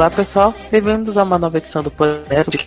Olá pessoal, bem-vindos a uma nova edição do podcast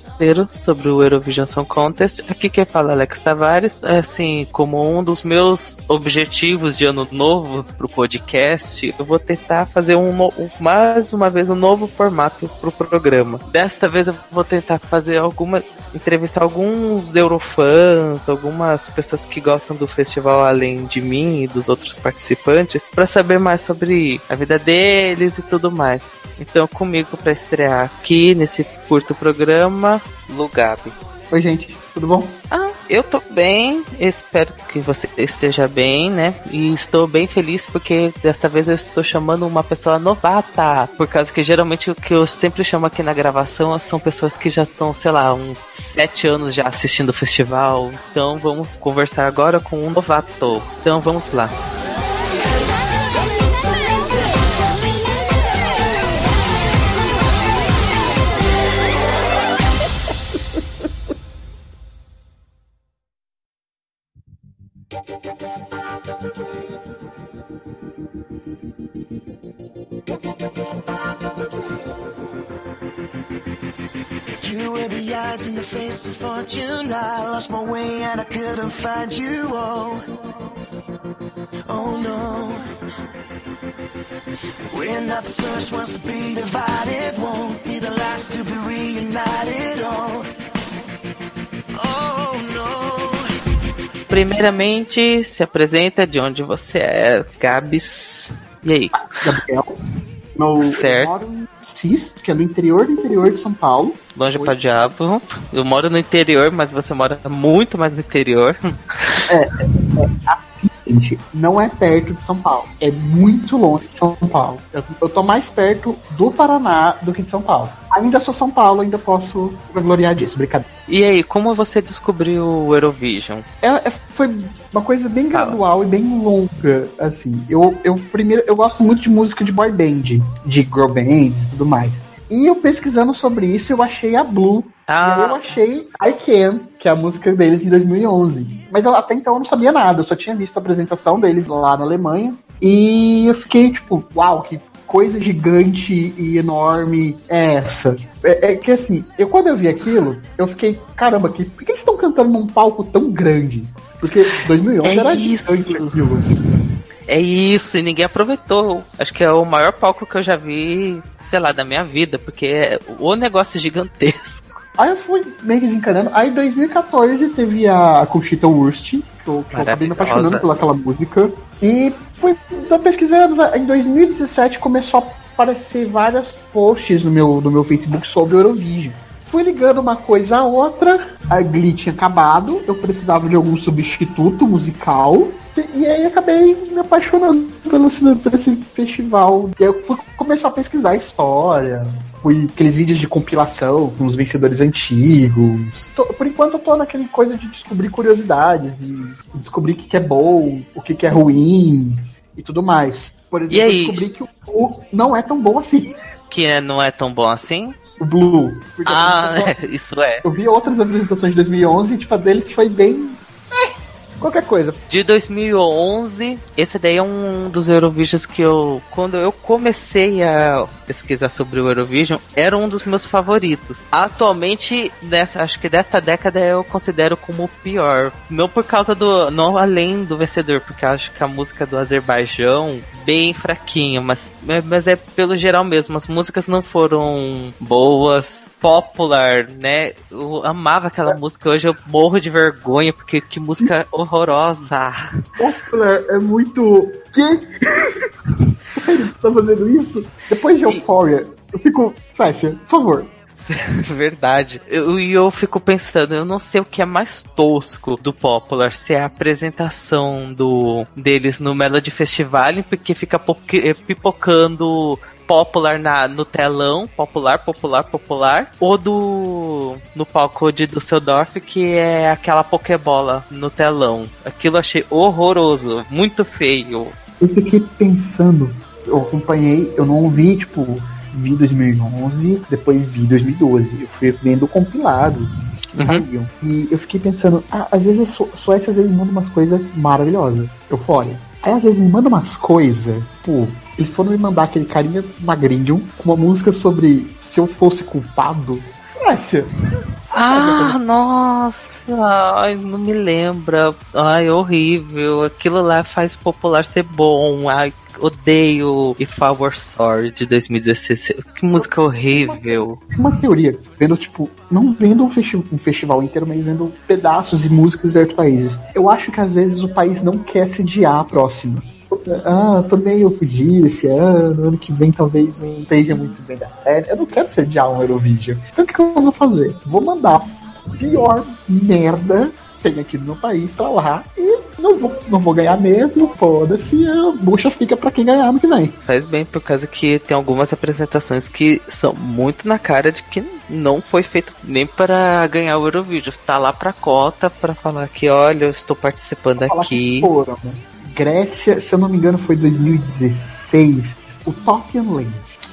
sobre o Eurovision Song Contest. Aqui quem fala é Alex Tavares. Assim, como um dos meus objetivos de ano novo pro podcast, eu vou tentar fazer um, mais uma vez um novo formato pro programa. Desta vez eu vou tentar fazer alguma entrevistar alguns eurofãs, algumas pessoas que gostam do festival além de mim e dos outros participantes, para saber mais sobre a vida deles e tudo mais. Então, comigo para estrear aqui nesse curto programa, Lugabe. Oi, gente, tudo bom? Ah, eu tô bem, espero que você esteja bem, né? E estou bem feliz porque desta vez eu estou chamando uma pessoa novata. Por causa que geralmente o que eu sempre chamo aqui na gravação são pessoas que já estão, sei lá, uns sete anos já assistindo o festival. Então vamos conversar agora com um novato. Então vamos lá. Eyes in the face of fortune. I lost my way and I couldn't find you. Oh, oh no. We're not the first ones to be divided. Won't be the last to be reunited. Oh, oh no. Primeiramente, se apresenta de onde você é, Gabs. E aí? Gabriel. No, certo. Cis, que é no interior do interior de São Paulo. Longe Oi. pra diabo. Eu moro no interior, mas você mora muito mais no interior. É, é, é assim, gente, não é perto de São Paulo. É muito longe de São Paulo. Eu, eu tô mais perto do Paraná do que de São Paulo. Ainda sou São Paulo, ainda posso gloriar disso, brincadeira. E aí, como você descobriu o Eurovision? É, é, foi uma coisa bem gradual e bem longa, assim. Eu, eu primeiro, eu gosto muito de música de boy band, de girl bands e tudo mais. E eu pesquisando sobre isso, eu achei a Blue. Ah. E eu achei I Can, que é a música deles de 2011. Mas eu, até então eu não sabia nada, eu só tinha visto a apresentação deles lá na Alemanha. E eu fiquei tipo, uau, que coisa gigante e enorme é essa? É, é, que assim, eu quando eu vi aquilo, eu fiquei, caramba, que, por que eles estão cantando num palco tão grande? Porque 2011 é era isso. gigante aquilo. É isso, e ninguém aproveitou. Acho que é o maior palco que eu já vi, sei lá, da minha vida, porque é o negócio gigantesco. Aí eu fui meio desencanando. Aí em 2014 teve a Conchita Wurst, que eu, que eu acabei me apaixonando pelaquela música. E fui pesquisando, né? em 2017 começou a aparecer vários posts no meu, no meu Facebook sobre Eurovision. Fui ligando uma coisa a outra, a Glee tinha acabado, eu precisava de algum substituto musical. E aí acabei me apaixonando pelo, por esse festival. E aí eu fui começar a pesquisar a história. Fui aqueles vídeos de compilação com os vencedores antigos. Tô, por enquanto eu tô naquele coisa de descobrir curiosidades e descobrir o que, que é bom, o que, que é ruim e tudo mais. Por exemplo, eu descobri que o Blue não é tão bom assim. Que é, não é tão bom assim? O Blue. Ah, isso é. Eu vi outras apresentações de 2011 e tipo, a deles foi bem qualquer coisa. De 2011, esse daí é um dos Eurovisions que eu, quando eu comecei a pesquisar sobre o Eurovision, era um dos meus favoritos. Atualmente, nessa, acho que desta década eu considero como o pior. Não por causa do, não além do vencedor, porque acho que a música do Azerbaijão bem fraquinho, mas, mas é pelo geral mesmo. As músicas não foram boas popular, né? Eu amava aquela música, hoje eu morro de vergonha, porque que música horrorosa. Popular é muito. Que? Sério tá fazendo isso? Depois de Euphoria, eu fico. Fácia, por favor. Verdade. E eu, eu fico pensando, eu não sei o que é mais tosco do Popular, se é a apresentação do deles no Melody Festival, porque fica pipocando popular na, no telão, popular, popular, popular, ou do no palco de Düsseldorf, que é aquela pokebola no telão. Aquilo achei horroroso, muito feio. Eu fiquei pensando, eu acompanhei, eu não vi, tipo, vi 2011, depois vi 2012. Eu fui vendo compilado. Uhum. Sabiam. E eu fiquei pensando, ah, às vezes só, só às vezes manda umas coisas maravilhosas. Eufória. Aí às vezes me manda umas coisas, pô, eles foram me mandar aquele carinha magrinho com uma música sobre se eu fosse culpado, Grécia. Ah, nossa! Ai, não me lembra. Ai, horrível. Aquilo lá faz popular ser bom. Ai, odeio I Were Sorry de 2016. Que música horrível. Uma, uma teoria, vendo, tipo, não vendo um, festi um, festival inteiro, mas vendo pedaços e músicas de outros países. Eu acho que às vezes o país não quer sediar a próxima. Ah, tô meio fudido esse ano, ano que vem talvez não esteja muito bem das pernas. Eu não quero sediar um Eurovision. Então o que eu vou fazer? Vou mandar pior merda tem aqui no meu país pra lá e não vou, não vou ganhar mesmo, foda-se, a bucha fica para quem ganhar no que vem. Faz bem, por causa que tem algumas apresentações que são muito na cara de que não foi feito nem para ganhar o Eurovision. Tá lá pra cota para falar que, olha, eu estou participando aqui. Foram, né? Grécia, se eu não me engano, foi 2016. O Tokyo Land.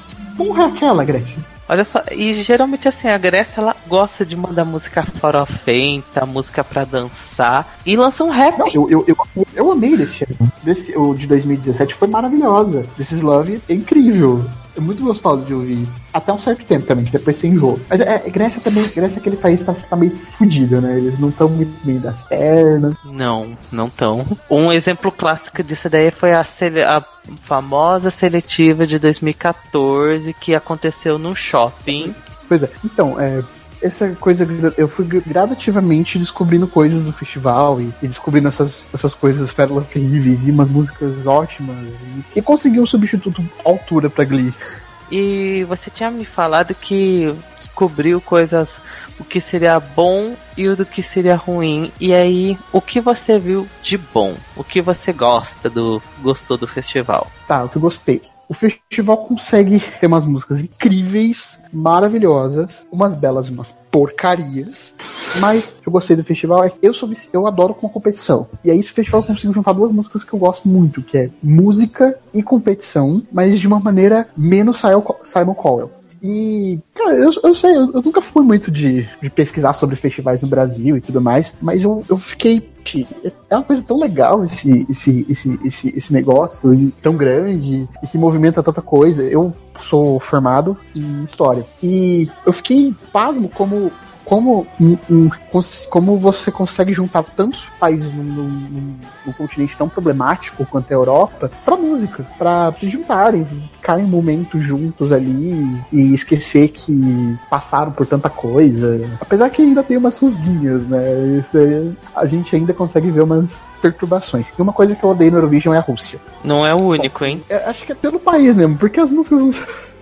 Que porra é aquela, Grécia? Olha só, e geralmente assim, a Grécia ela gosta de mandar música farofenta, música pra dançar e lança um rap. Não, eu, eu, eu, eu amei desse ano. Desse, o de 2017 foi maravilhosa. This is Love é incrível. É muito gostoso de ouvir. Até um certo tempo também, que depois você enjoa. Mas é, Grécia também, Grécia é aquele país que tá, tá meio fudido, né? Eles não estão muito bem das pernas. Não, não estão. Um exemplo clássico disso daí foi a, a famosa seletiva de 2014 que aconteceu num shopping. Pois é, então, é, essa coisa, eu fui gradativamente descobrindo coisas do festival e, e descobrindo essas, essas coisas, pérolas terríveis e umas músicas ótimas. E, e consegui um substituto altura pra Glee. E você tinha me falado que descobriu coisas, o que seria bom e o do que seria ruim. E aí, o que você viu de bom? O que você gosta do gostou do festival? Tá, o que eu gostei. O festival consegue ter umas músicas incríveis, maravilhosas, umas belas umas porcarias. Mas eu gostei do festival é que eu, sou, eu adoro com competição. E aí esse festival eu consigo juntar duas músicas que eu gosto muito, que é música e competição, mas de uma maneira menos Simon Cowell. E, cara, eu, eu sei, eu, eu, nunca fui muito de, de pesquisar sobre festivais no Brasil e tudo mais, mas eu, eu fiquei. É uma coisa tão legal esse, esse, esse, esse, esse negócio, tão grande, e que movimenta tanta coisa. Eu sou formado em história. E eu fiquei pasmo como como, como você consegue juntar tantos países num, num, num, continente tão problemático quanto a Europa pra música, pra se juntarem, ficarem momentos juntos ali e esquecer que passaram por tanta coisa. Apesar que ainda tem umas rusguinhas, né? Isso aí, a gente ainda consegue ver umas perturbações. E uma coisa que eu odeio no Eurovision é a Rússia. Não é o único, hein? É, acho que é pelo país mesmo, porque as músicas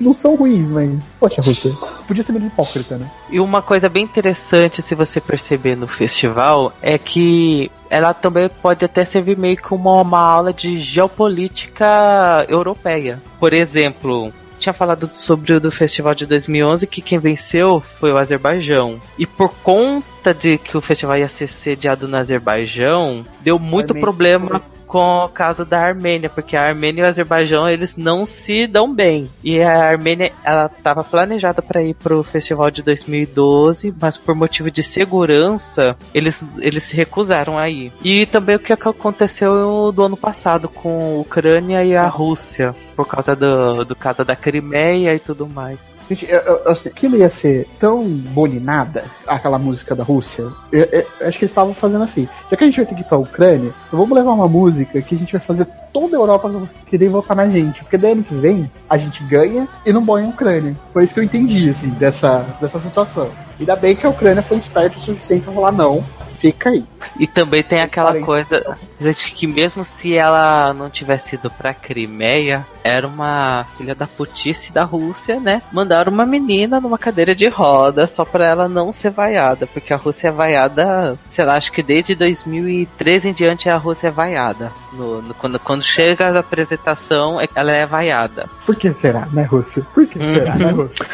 não são ruins, mas. Poxa, Rússia. Podia ser menos hipócrita, né? E uma coisa bem interessante, se você perceber no festival, é que ela também pode até servir meio como uma aula de geopolítica europeia. Por exemplo, tinha falado sobre o do festival de 2011 que quem venceu foi o Azerbaijão. E por conta de que o festival ia ser sediado no Azerbaijão, deu muito problema com o caso da Armênia, porque a Armênia e o Azerbaijão eles não se dão bem. E a Armênia ela estava planejada para ir pro festival de 2012, mas por motivo de segurança eles, eles se recusaram a ir. E também o que aconteceu do ano passado com a Ucrânia e a Rússia, por causa do, do caso da Crimeia e tudo mais. Gente, eu, eu, eu, aquilo ia ser tão bolinada, aquela música da Rússia. Eu, acho que eles estavam fazendo assim. Já que a gente vai ter que ir pra Ucrânia, vamos levar uma música que a gente vai fazer toda a Europa querer votar na gente. Porque daí ano que vem a gente ganha e não boia a Ucrânia. Foi isso que eu entendi, assim, dessa, dessa situação. Ainda bem que a Ucrânia foi esperta o suficiente pra falar não, fica aí. E também tem aquela coisa de que mesmo se ela não tivesse ido pra Crimeia, era uma filha da putice da Rússia, né? Mandaram uma menina numa cadeira de roda só pra ela não ser vaiada, porque a Rússia é vaiada, sei lá, acho que desde 2013 em diante a Rússia é vaiada. No, no, quando, quando chega a apresentação, ela é vaiada. Por que será, né, Rússia? Por que será, né, uhum. Rússia?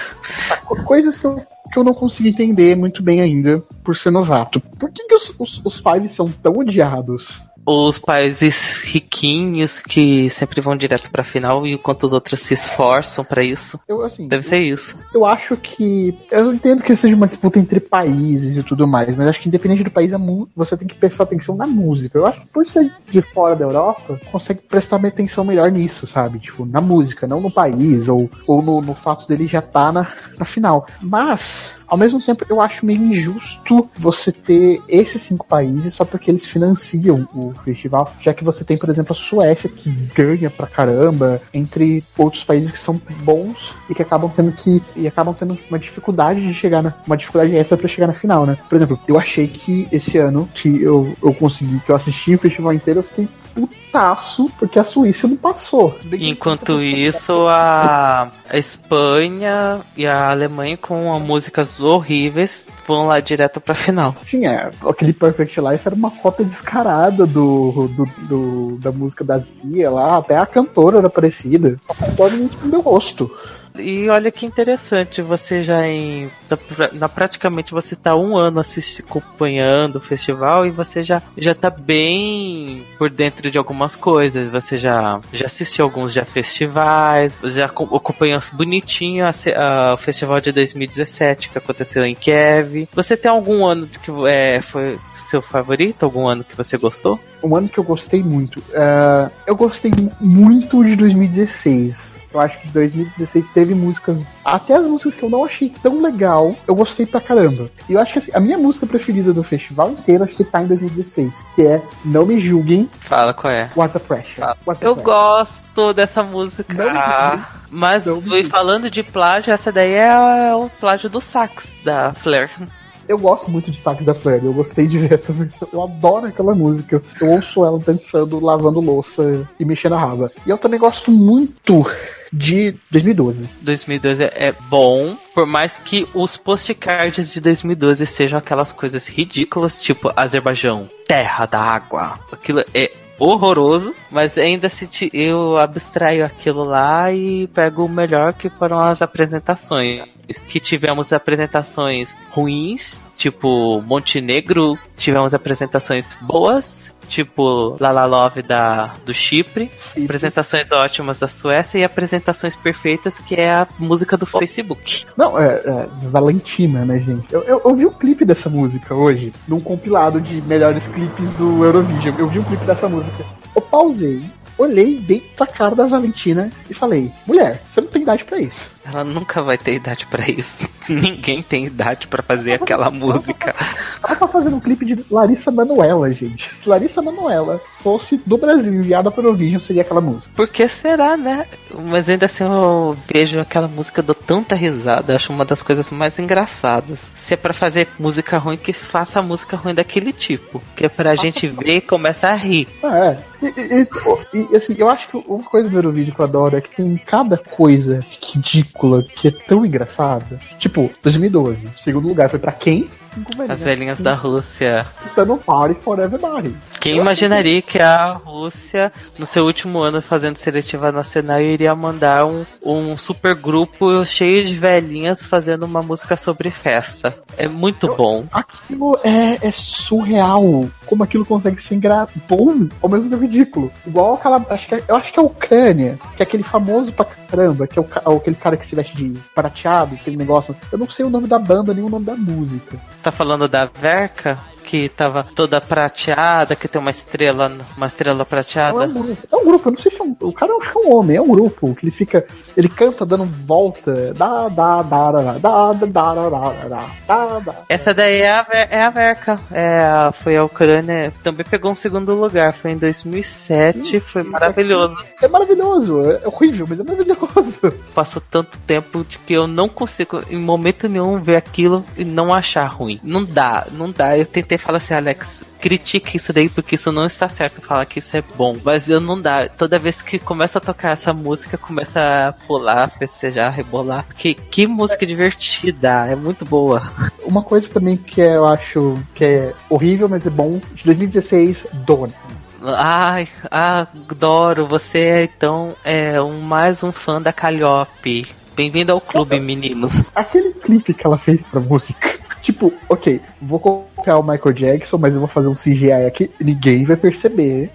Coisas que eu que eu não consigo entender muito bem ainda por ser novato. Por que, que os, os, os Five são tão odiados? Os países riquinhos que sempre vão direto pra final, enquanto os outros se esforçam para isso. Eu, assim, Deve ser isso. Eu acho que. Eu entendo que seja uma disputa entre países e tudo mais, mas acho que independente do país, você tem que prestar atenção na música. Eu acho que por ser de fora da Europa, consegue prestar atenção melhor nisso, sabe? Tipo, na música, não no país, ou, ou no, no fato dele já estar tá na, na final. Mas, ao mesmo tempo, eu acho meio injusto você ter esses cinco países só porque eles financiam o festival, já que você tem, por exemplo, a Suécia que ganha pra caramba, entre outros países que são bons e que acabam tendo que e acabam tendo uma dificuldade de chegar na uma dificuldade extra para chegar na final, né? Por exemplo, eu achei que esse ano que eu, eu consegui que eu assisti o festival inteiro, eu fiquei putaço porque a Suíça não passou. Enquanto isso, a, a Espanha e a Alemanha com músicas horríveis vão lá direto pra final. Sim, é. Aquele Perfect Life era uma cópia descarada do, do, do da música da Zia lá, até a cantora era parecida. Totalmente com meu gosto. E olha que interessante, você já em. Na, praticamente você tá um ano acompanhando o festival e você já, já tá bem por dentro de algumas coisas. Você já, já assistiu alguns já festivais, já acompanhou bonitinho a, a, o festival de 2017 que aconteceu em Kiev. Você tem algum ano que é, foi seu favorito? Algum ano que você gostou? Um ano que eu gostei muito. Uh, eu gostei muito de 2016 eu acho que 2016 teve músicas, até as músicas que eu não achei tão legal, eu gostei pra caramba. E eu acho que assim, a minha música preferida do festival inteiro acho que tá em 2016, que é Não Me Julguem. Fala qual é. What's a Pressure. What's a eu pressure. gosto dessa música. Não ah, mas falando de plágio, essa daí é o plágio do sax da Flair. Eu gosto muito de sax da Flair, eu gostei de ver essa versão. Eu adoro aquela música. Eu ouço ela dançando, lavando louça e mexendo a raba. E eu também gosto muito de 2012. 2012 é bom, por mais que os postcards de 2012 sejam aquelas coisas ridículas, tipo Azerbaijão, terra da água. Aquilo é horroroso, mas ainda se eu abstraio aquilo lá e pego o melhor que foram as apresentações. Que tivemos apresentações ruins, tipo Montenegro, tivemos apresentações boas tipo Lala Love da, do Chipre, Chipre, apresentações ótimas da Suécia e apresentações perfeitas, que é a música do Facebook. Não, é, é Valentina, né, gente? Eu, eu, eu vi o um clipe dessa música hoje, num compilado de melhores clipes do Eurovision. Eu vi um clipe dessa música. Eu pausei, olhei bem pra cara da Valentina e falei: mulher, você não tem idade para isso. Ela nunca vai ter idade para isso. Ninguém tem idade para fazer aquela música. Ela tá fazendo um clipe de Larissa Manoela, gente. Se Larissa Manoela fosse do Brasil enviada para o vídeo, seria aquela música. Por que será, né? Mas ainda assim eu vejo aquela música, dou tanta risada, acho uma das coisas mais engraçadas. Se é para fazer música ruim, que faça música ruim daquele tipo. Que é pra Nossa, gente ver e começar a rir. Ah, é. E, e, e, assim, eu acho que uma coisa do Eurovídeo que eu adoro é que tem cada coisa que é tão engraçada. Tipo, 2012. Segundo lugar foi para quem? Cinco velhinhas. As velhinhas da Rússia. Dando parties for everybody. Quem imaginaria que a Rússia, no seu último ano fazendo seletiva nacional, iria mandar um, um super grupo cheio de velhinhas fazendo uma música sobre festa. É muito Eu, bom. Aquilo é, é surreal. Como aquilo consegue ser engra... bom ao mesmo tempo ridículo. Igual aquela. Acho que é, eu acho que é o Ucrânia, que é aquele famoso pra caramba, que é o, aquele cara que se veste de prateado, aquele negócio. Eu não sei o nome da banda nem o nome da música. Tá falando da Verka? Que tava toda prateada, que tem uma estrela, uma estrela prateada. É um grupo, é um grupo eu não sei se é um, o cara acho que é um homem, é um grupo que ele fica, ele canta dando volta, da da da da da da da da da. Essa daí é a, é a Verka, é, foi a Ucrânia, também pegou um segundo lugar, foi em 2007, foi maravilhoso. É maravilhoso, é horrível, mas é maravilhoso. Passou tanto tempo de que eu não consigo em momento nenhum ver aquilo e não achar ruim. Não dá, não dá. Eu tentei fala assim, Alex, critique isso daí porque isso não está certo. Fala que isso é bom. Mas eu não dá. Toda vez que começa a tocar essa música, começa a pular, festejar, rebolar. Que, que música divertida. É muito boa. Uma coisa também que eu acho que é horrível, mas é bom. De 2016, Dona. Ai, adoro. Você é então é um, mais um fã da Calliope. Bem-vindo ao clube, menino. Aquele clipe que ela fez pra música. Tipo, ok, vou copiar o Michael Jackson, mas eu vou fazer um CGI aqui, ninguém vai perceber.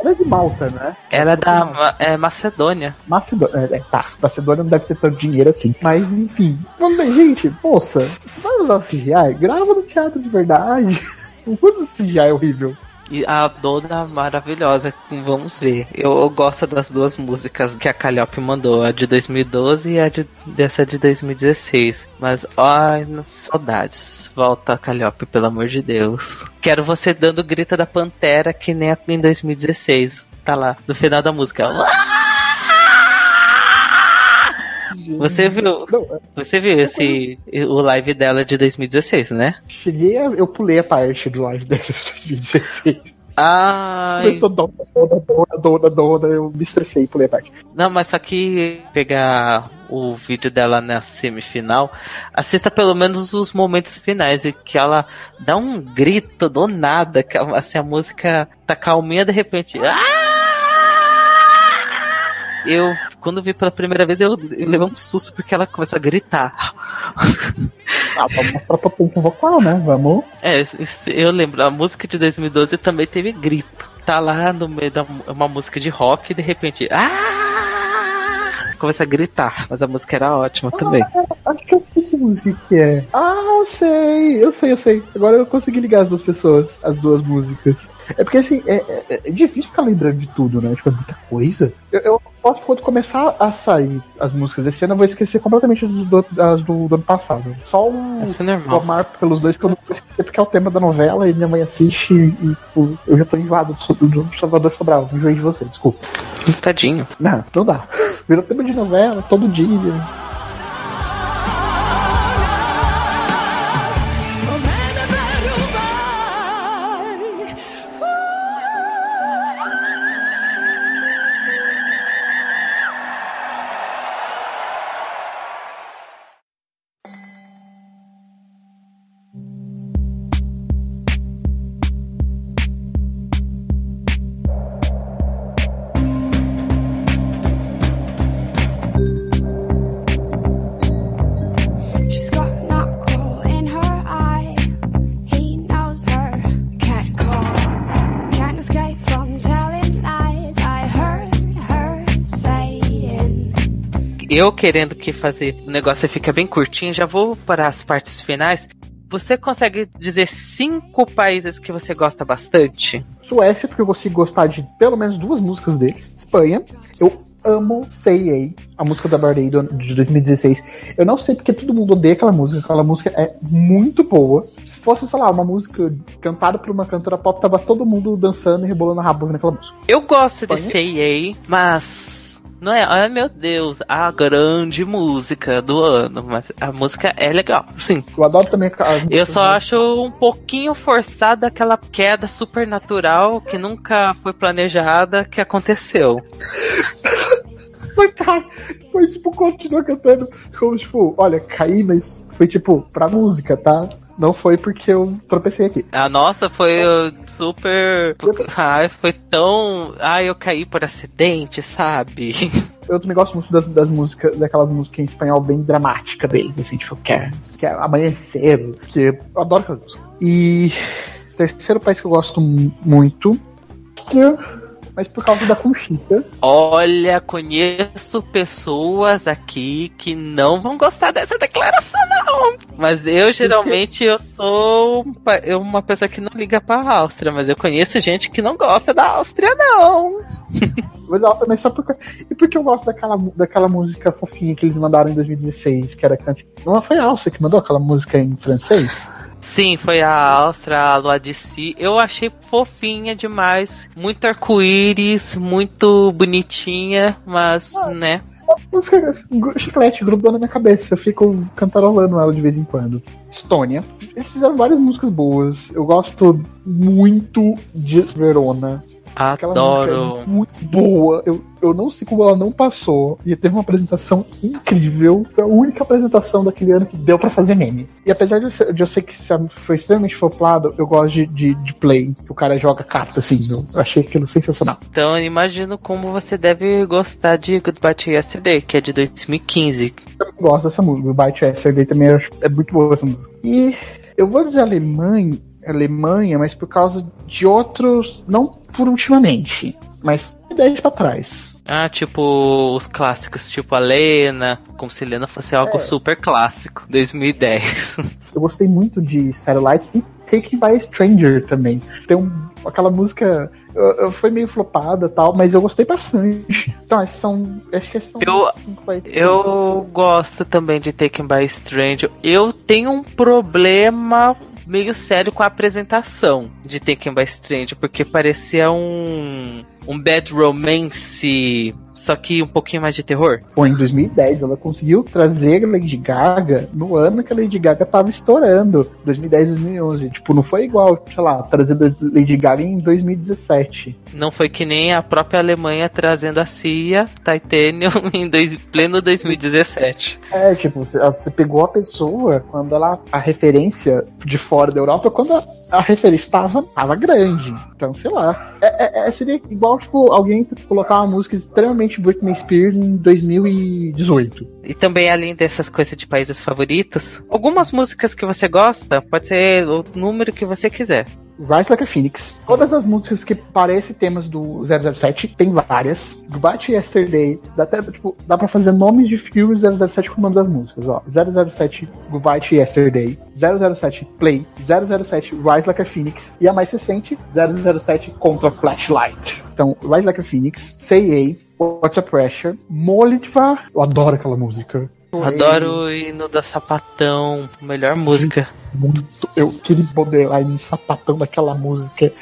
Ela é de Malta, né? Ela é da é, Macedônia. Macedônia, é, tá. Macedônia não deve ter tanto dinheiro assim. Mas enfim. Vamos ver, gente, moça, você vai usar CGI? Grava no teatro de verdade. Não usa CGI horrível. E a dona maravilhosa, vamos ver. Eu, eu, gosto das duas músicas que a Calliope mandou, a de 2012 e a de, dessa de 2016. Mas, ai, saudades. Volta, Calliope, pelo amor de Deus. Quero você dando grita da Pantera que nem em 2016. Tá lá, no final da música. Você viu? É. Você viu esse o live dela de 2016, né? Cheguei a, eu pulei a parte do live dela de 2016. Ah. Começou dona, dona, dona, dona, dona, eu me estressei e pulei a parte. Não, mas só que pegar o vídeo dela na semifinal, assista pelo menos os momentos finais, e que ela dá um grito do nada, que assim, a música tá calminha de repente. Ah! eu, quando vi pela primeira vez, eu, eu levei um susto porque ela começa a gritar. Ah, vamos mostrar potência vocal, né? Vamos. É, eu lembro, a música de 2012 também teve grito. Tá lá no meio da uma música de rock e de repente. Ah! Começa a gritar, mas a música era ótima ah, também. Acho que eu sei que música que é. Ah, eu sei, eu sei, eu sei. Agora eu consegui ligar as duas pessoas, as duas músicas. É porque assim, é, é, é, difícil ficar lembrando de tudo, né? Tipo, é muita coisa. Eu, eu posso, quando começar a sair as músicas desse ano, eu vou esquecer completamente as do, as do, do ano passado. Só um é amar pelos dois que eu não vou esquecer, porque é o tema da novela e minha mãe assiste e, e tipo, eu já tô enjoado do, do Salvador Sobral. Enjoei de você, desculpa. Tadinho. Não, não dá. Virou tema de novela todo dia. Eu querendo que fazer o negócio fica bem curtinho, já vou para as partes finais. Você consegue dizer cinco países que você gosta bastante? Suécia, porque eu consigo gostar de pelo menos duas músicas dele. Espanha, eu amo Say A, a música da Bardei de 2016. Eu não sei porque todo mundo odeia aquela música, aquela música é muito boa. Se fosse, sei lá, uma música cantada por uma cantora pop, tava todo mundo dançando e rebolando a rabo naquela música. Eu gosto Espanha? de Say mas não é, ai meu Deus, a grande música do ano, mas a música é legal, sim. Eu adoro também a Eu só acho um pouquinho forçada aquela queda supernatural que nunca foi planejada que aconteceu. Mas, cara, foi tipo, continua cantando como, tipo, olha, caí, mas foi tipo, pra música, tá? Não foi porque eu tropecei aqui. A nossa foi super. Ai, foi tão. Ai, eu caí por acidente, sabe? Eu também gosto muito das, das músicas, daquelas músicas em espanhol bem dramáticas deles, assim, tipo, quer, quer amanhecer, porque eu adoro aquelas músicas. E terceiro país que eu gosto muito. Que mas por causa da Conchita. Olha, conheço pessoas aqui que não vão gostar dessa declaração, não. Mas eu geralmente eu sou uma pessoa que não liga pra Áustria, mas eu conheço gente que não gosta da Áustria, não. Mas ela também só porque. E porque eu gosto daquela, daquela música fofinha que eles mandaram em 2016, que era. Não foi a Áustria que mandou aquela música em francês? Sim, foi a Áustria, a Lua de Si. Eu achei fofinha demais. Muito arco-íris, muito bonitinha, mas, ah, né? Música chiclete grudou na minha cabeça. Eu fico cantarolando ela de vez em quando. Estônia. Eles fizeram várias músicas boas. Eu gosto muito de Verona. Adoro. É muito boa. Eu, eu não sei como ela não passou. E teve uma apresentação incrível. Foi a única apresentação daquele ano que deu para fazer meme. E apesar de eu, ser, de eu ser que foi extremamente floplado, eu gosto de, de, de, play, que o cara joga carta assim. Eu achei aquilo sensacional. Então eu imagino como você deve gostar de Goodbye to Yesterday, que é de 2015. Eu gosto dessa música. Goodbye Yesterday também é muito boa essa música. E Eu vou dizer Alemanha, Alemanha, mas por causa de outros. Não por ultimamente, mas 10 para trás. Ah, tipo os clássicos, tipo a Lena, como se Lena fosse algo é. super clássico, 2010. Eu gostei muito de Satellite e Taken by a Stranger também. Tem um, aquela música eu, eu foi meio flopada tal, mas eu gostei bastante. Então, são. Acho que são. Eu, eu gosto também de Taken by Stranger. Eu tenho um problema meio sério com a apresentação de Taken by Stranger, porque parecia um. um bad romance só que um pouquinho mais de terror? Foi em 2010, ela conseguiu trazer Lady Gaga no ano que a Lady Gaga tava estourando, 2010, 2011. Tipo, não foi igual, sei lá, trazer Lady Gaga em 2017. Não foi que nem a própria Alemanha trazendo a CIA Titanium em dois, pleno 2017. É, tipo, você, você, pegou a pessoa quando ela. a referência de fora da Europa, quando a, a referência estava tava grande. Então, sei lá. É, é, é seria igual, tipo, alguém colocar uma música extremamente Britney Spears em 2018. E também, além dessas coisas de países favoritos, algumas músicas que você gosta, pode ser o número que você quiser. Rise Like a Phoenix. Todas as músicas que parecem temas do 007, tem várias. Do Bat Yesterday, dá até, tipo, dá pra fazer nomes de filmes 007 com o nome das músicas, ó. 007 Goodbye Yesterday, 007 Play, 007 Rise Like a Phoenix e a mais recente, 007 Contra Flashlight. Então, Rise Like a Phoenix, Say A, What's a Pressure, Molitva, eu adoro aquela música. Adoro o hino da Sapatão, melhor música. Muito. Eu queria borderline sapatão daquela música.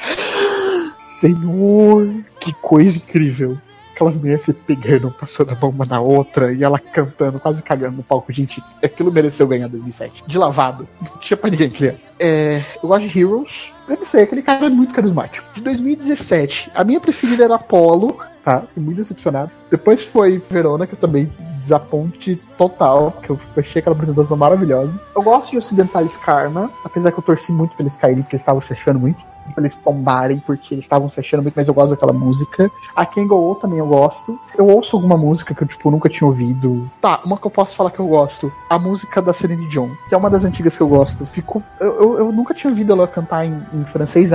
Senhor, que coisa incrível. Aquelas mulheres se pegando, passando a mão uma na outra e ela cantando, quase cagando no palco. Gente, aquilo mereceu ganhar 2007. De lavado. Não tinha pra ninguém criar. É, eu gosto de Heroes. Eu não sei, aquele cara é muito carismático. De 2017, a minha preferida era Apollo, tá? Fiquei muito decepcionado. Depois foi Verona, que eu também desaponte total, porque eu achei aquela apresentação maravilhosa. Eu gosto de Ocidentais Karma, apesar que eu torci muito pra eles caírem, porque eles estavam se achando muito pra eles tombarem, porque eles estavam se achando muito, mas eu gosto daquela música. A Go também eu gosto. Eu ouço alguma música que eu, tipo, nunca tinha ouvido. Tá, uma que eu posso falar que eu gosto. A música da Celine Dion, que é uma das antigas que eu gosto. Ficou. Eu, eu, eu nunca tinha ouvido ela cantar em, em francês,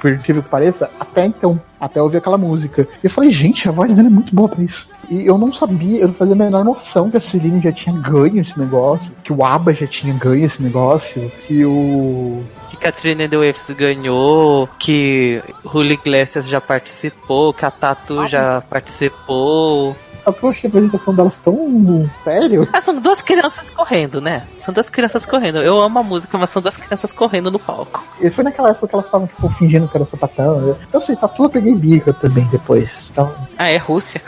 por incrível que pareça, até então. Até ouvir aquela música. E eu falei, gente, a voz dela é muito boa pra isso. E eu não sabia, eu não fazia a menor noção que a Celine já tinha ganho esse negócio, que o ABBA já tinha ganho esse negócio, que o que a Trina Waves ganhou, que Julio Iglesias já participou, que a Tatu ah, já participou. Eu achei a apresentação delas tão sério. Ah, são duas crianças correndo, né? São duas crianças correndo. Eu amo a música, mas são duas crianças correndo no palco. E foi naquela época que elas estavam, tipo, fingindo que era sapatão. Então, assim, Tatu eu peguei birra também depois. Então... Ah, é Rússia?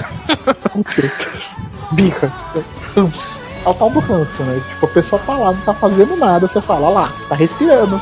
birra. Ranço. É o tal do ranço, né? Tipo, a pessoa tá lá, não tá fazendo nada, você fala, lá, tá respirando.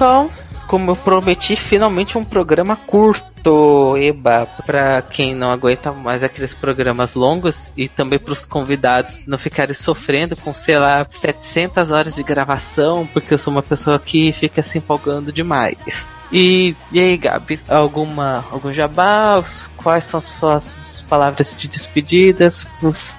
Pessoal, como eu prometi, finalmente um programa curto, eba, para quem não aguenta mais aqueles programas longos e também para os convidados não ficarem sofrendo com, sei lá, 700 horas de gravação, porque eu sou uma pessoa que fica se empolgando demais. E, e aí, Gabi, alguma algum jabá? Quais são suas palavras de despedidas?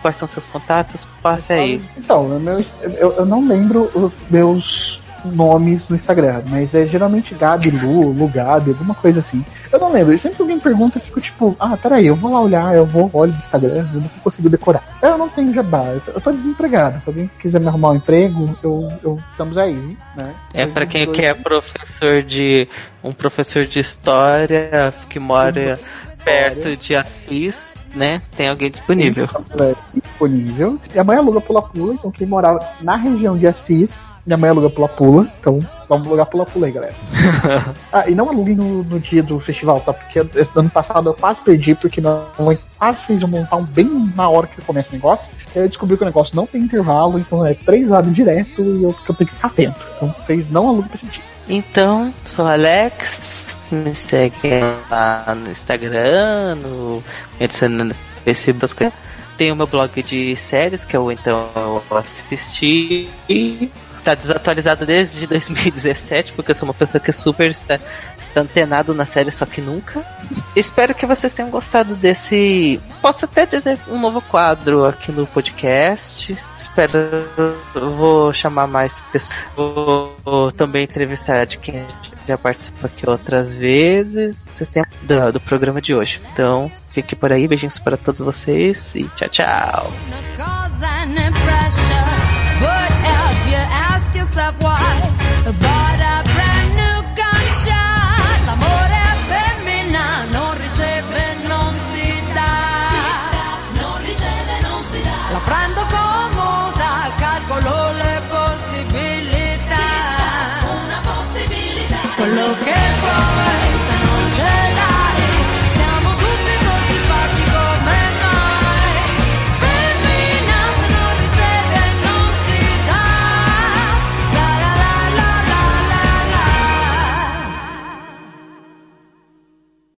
Quais são seus contatos? Passe aí. Então, eu, eu, eu não lembro os meus nomes no Instagram, mas é geralmente Gabi, Lu, Lu Gabi, alguma coisa assim. Eu não lembro, sempre que alguém pergunta, eu fico tipo, ah, peraí, eu vou lá olhar, eu vou olhar no Instagram, eu não consigo decorar. Eu não tenho jabá, eu tô desempregado, se alguém quiser me arrumar um emprego, eu, eu estamos aí, né? É para quem dois... quer professor de um professor de história que mora perto de Assis né? Tem alguém disponível. É, disponível. Minha mãe aluga pula-pula, então quem morava na região de Assis, minha mãe aluga pula-pula. Então vamos alugar pula-pula aí, galera. ah, e não aluguem no, no, dia do festival, tá? Porque ano passado eu quase perdi, porque não, quase fiz eu montar um bem na hora que começa o negócio. E aí eu descobri que o negócio não tem intervalo, então é três horas direto e eu, eu tenho que ficar atento. Então vocês não alugam pra esse dia. Então, sou Alex, me segue lá no Instagram, no adicionando Facebook coisas. Tem o meu blog de séries, que eu então assisti. Tá desatualizado desde 2017, porque eu sou uma pessoa que super está, está antenado na série, só que nunca. Espero que vocês tenham gostado desse. Posso até dizer um novo quadro aqui no podcast. Espero. Eu vou chamar mais pessoas. Vou, vou também entrevistar de quem já participou aqui outras vezes. Vocês têm do, do programa de hoje. Então, fique por aí. Beijinhos para todos vocês e tchau, tchau. But if you ask yourself why, but